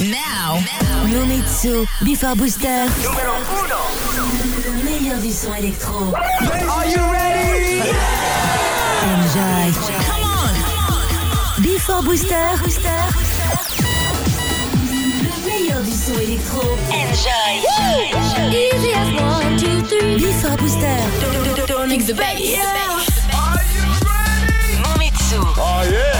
Now, Nomitsu, Before Booster. Numéro 1. Le meilleur du son électro. Are you ready? Enjoy. Come on. Before Booster. Le meilleur du son électro. Enjoy. Easy as one, two, three. Before Booster. Don't mix the bass. Are you ready? Nomitsu. Oh yeah.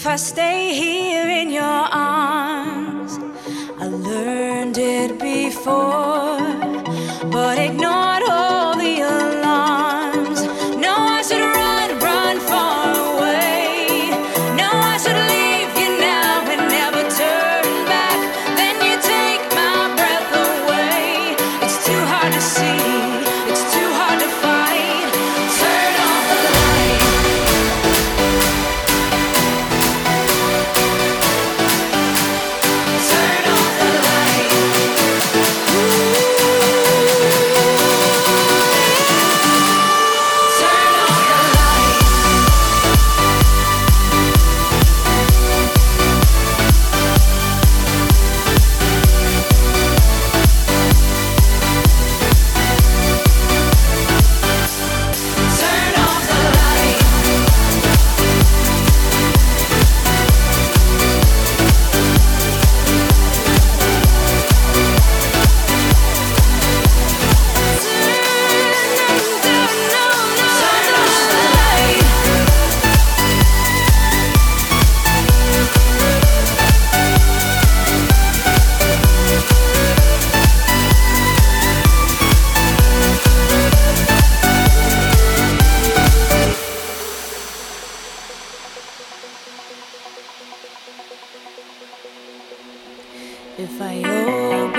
If I stay here in your arms, I learned it before. If I owe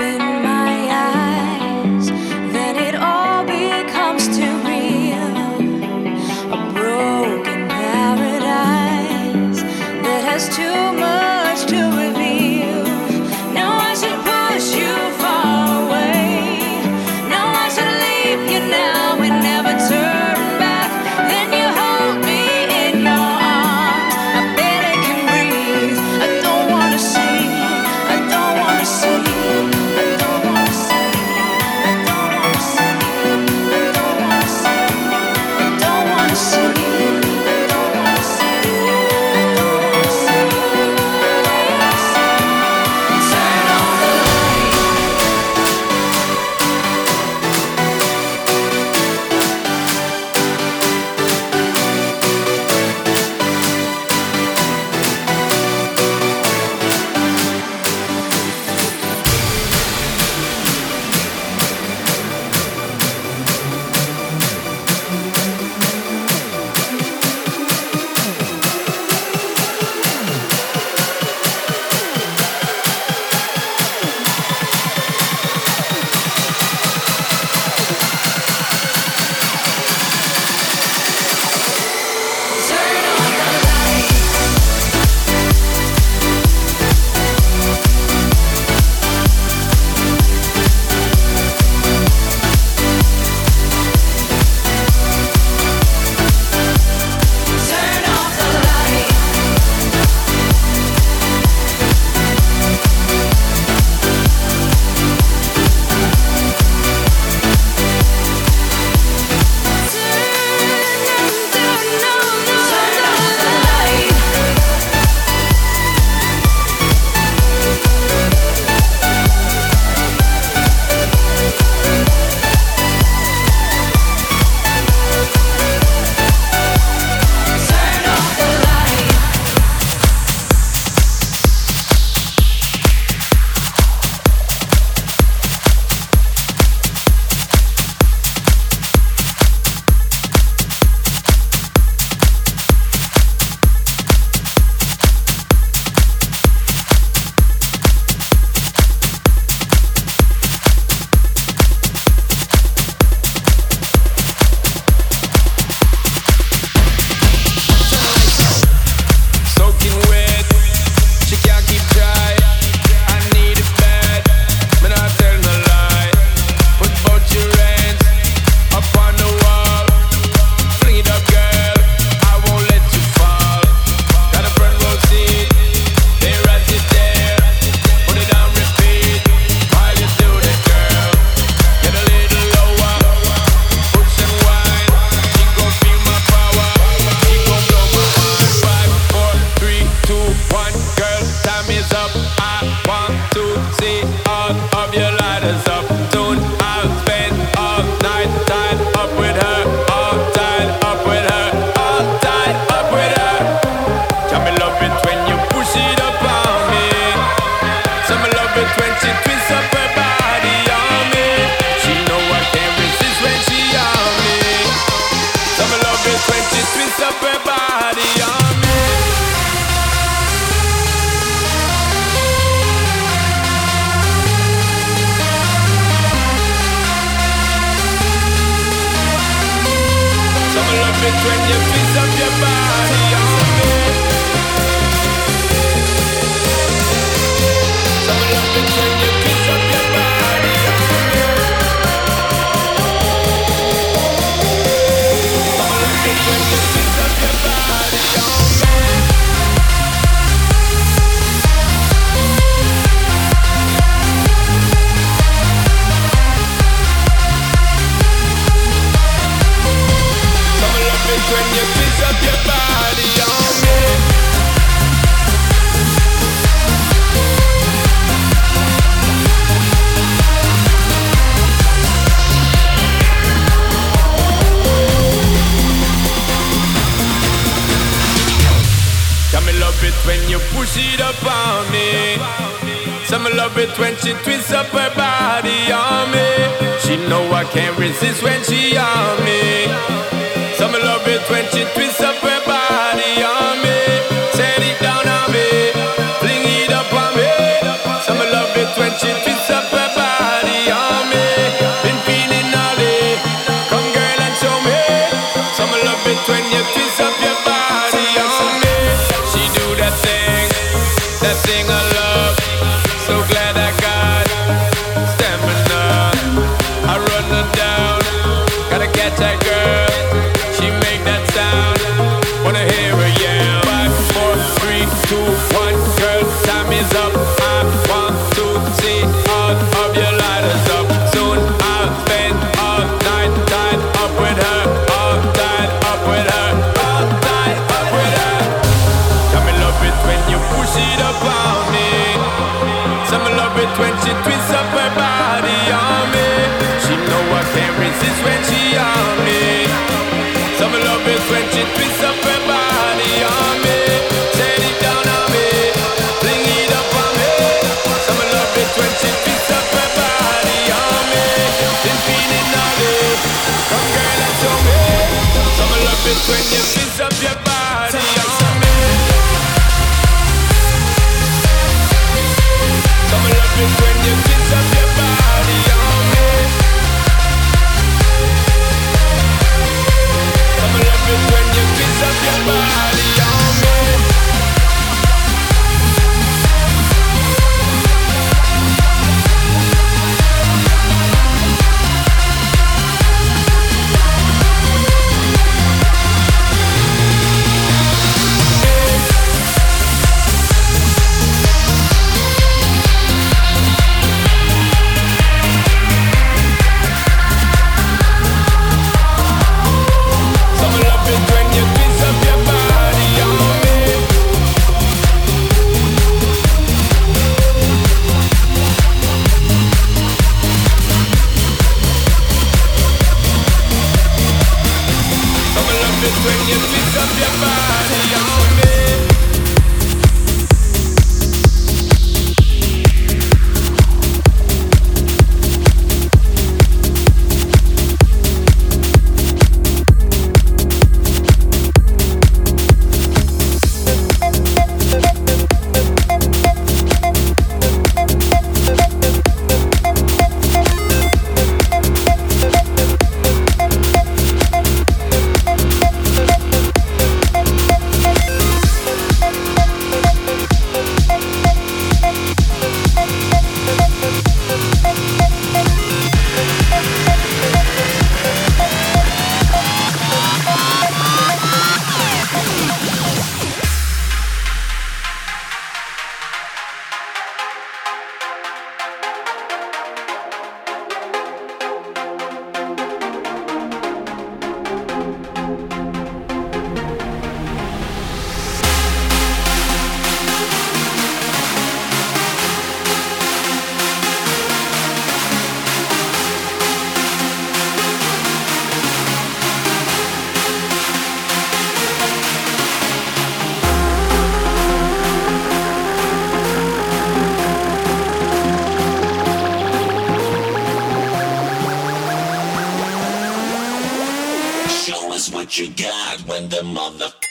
you got when the motherfucking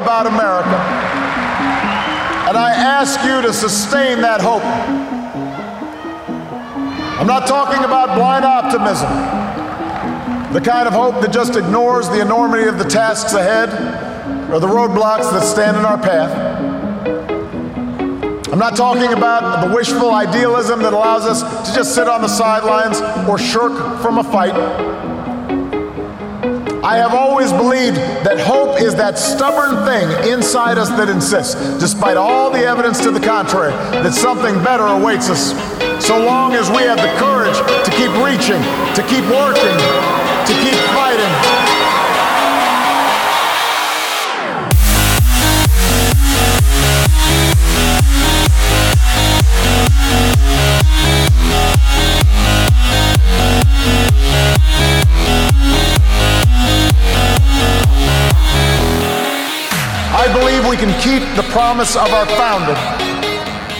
about America. And I ask you to sustain that hope. I'm not talking about blind optimism, the kind of hope that just ignores the enormity of the tasks ahead or the roadblocks that stand in our path. I'm not talking about the wishful idealism that allows us to just sit on the sidelines or shirk from a fight. I have always believed that hope is that stubborn thing inside us that insists, despite all the evidence to the contrary, that something better awaits us. So long as we have the courage to keep reaching, to keep working, to keep fighting. The promise of our founding.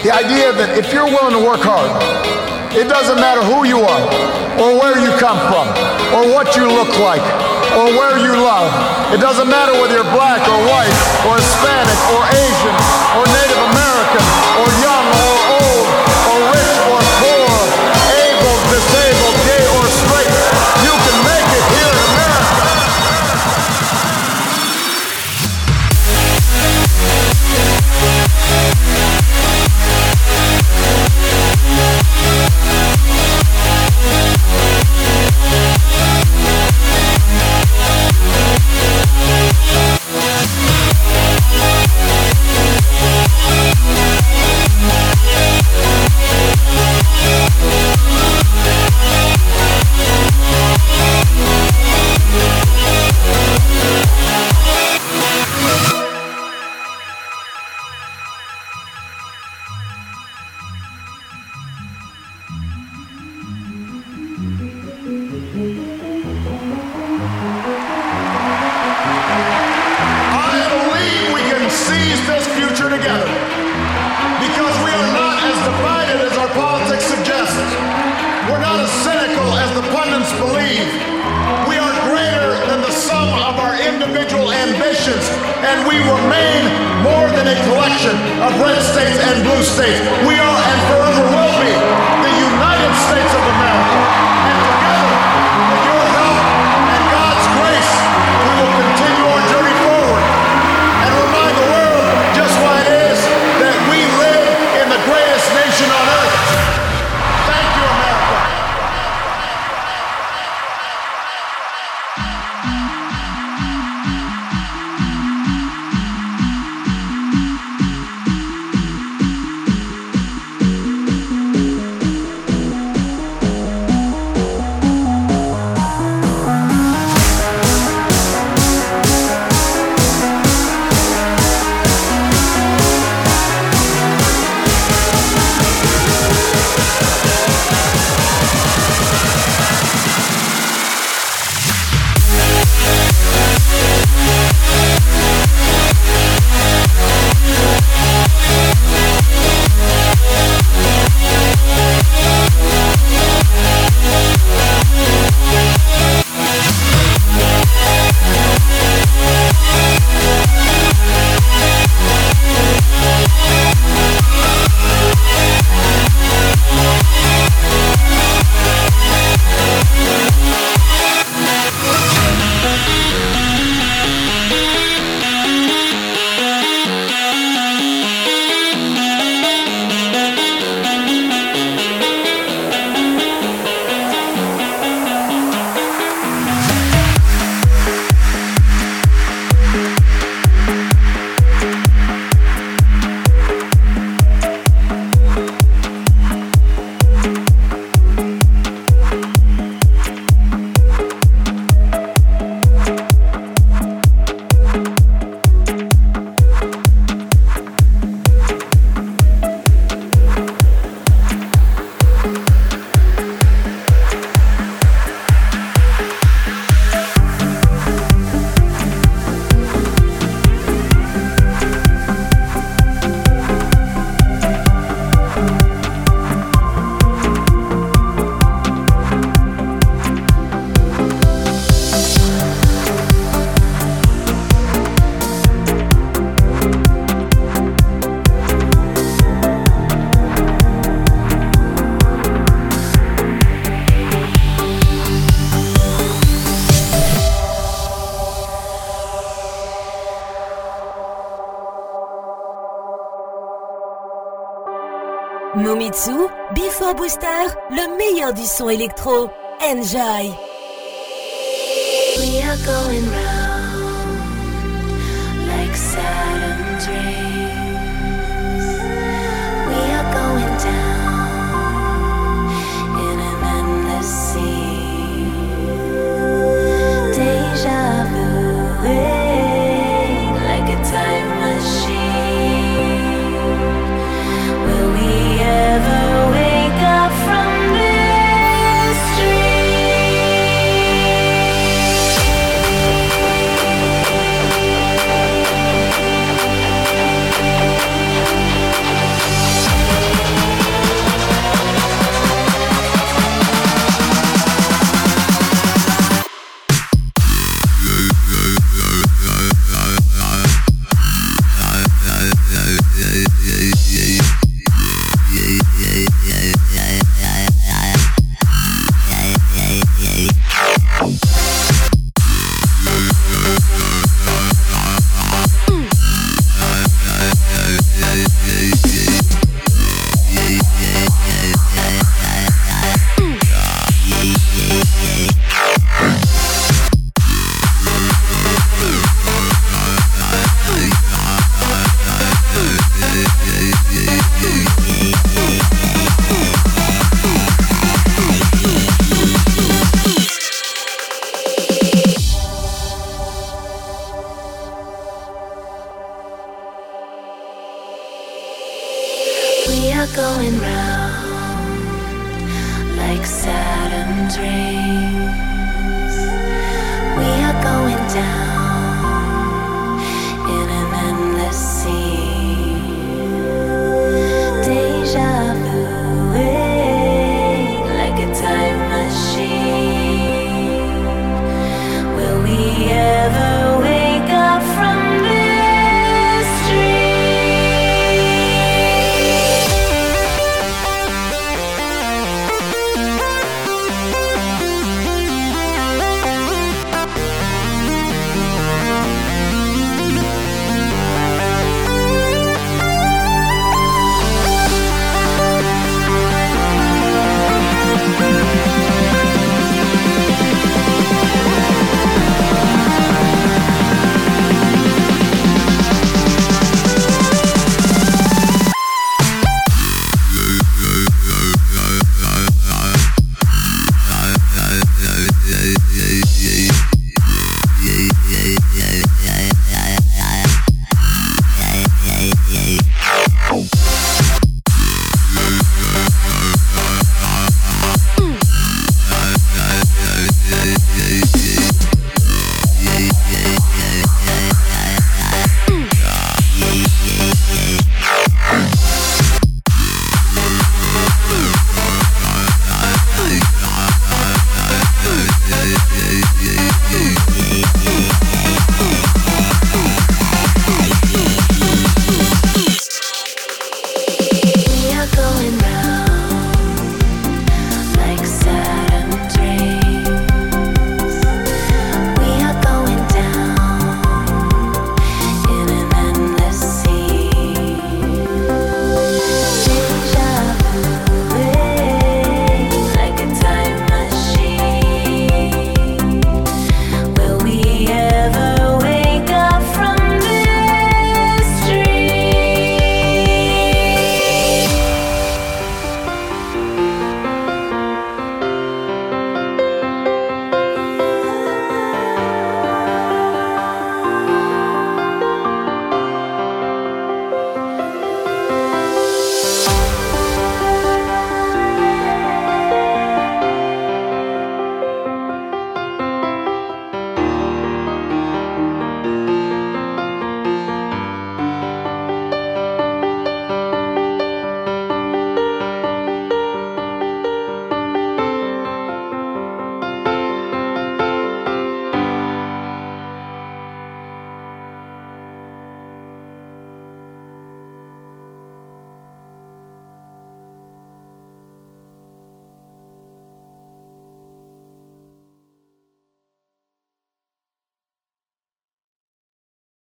The idea that if you're willing to work hard, it doesn't matter who you are, or where you come from, or what you look like, or where you love. It doesn't matter whether you're black or white, or Hispanic, or Asian, or Native American, Momitsu, Before Booster, le meilleur du son électro. Enjoy!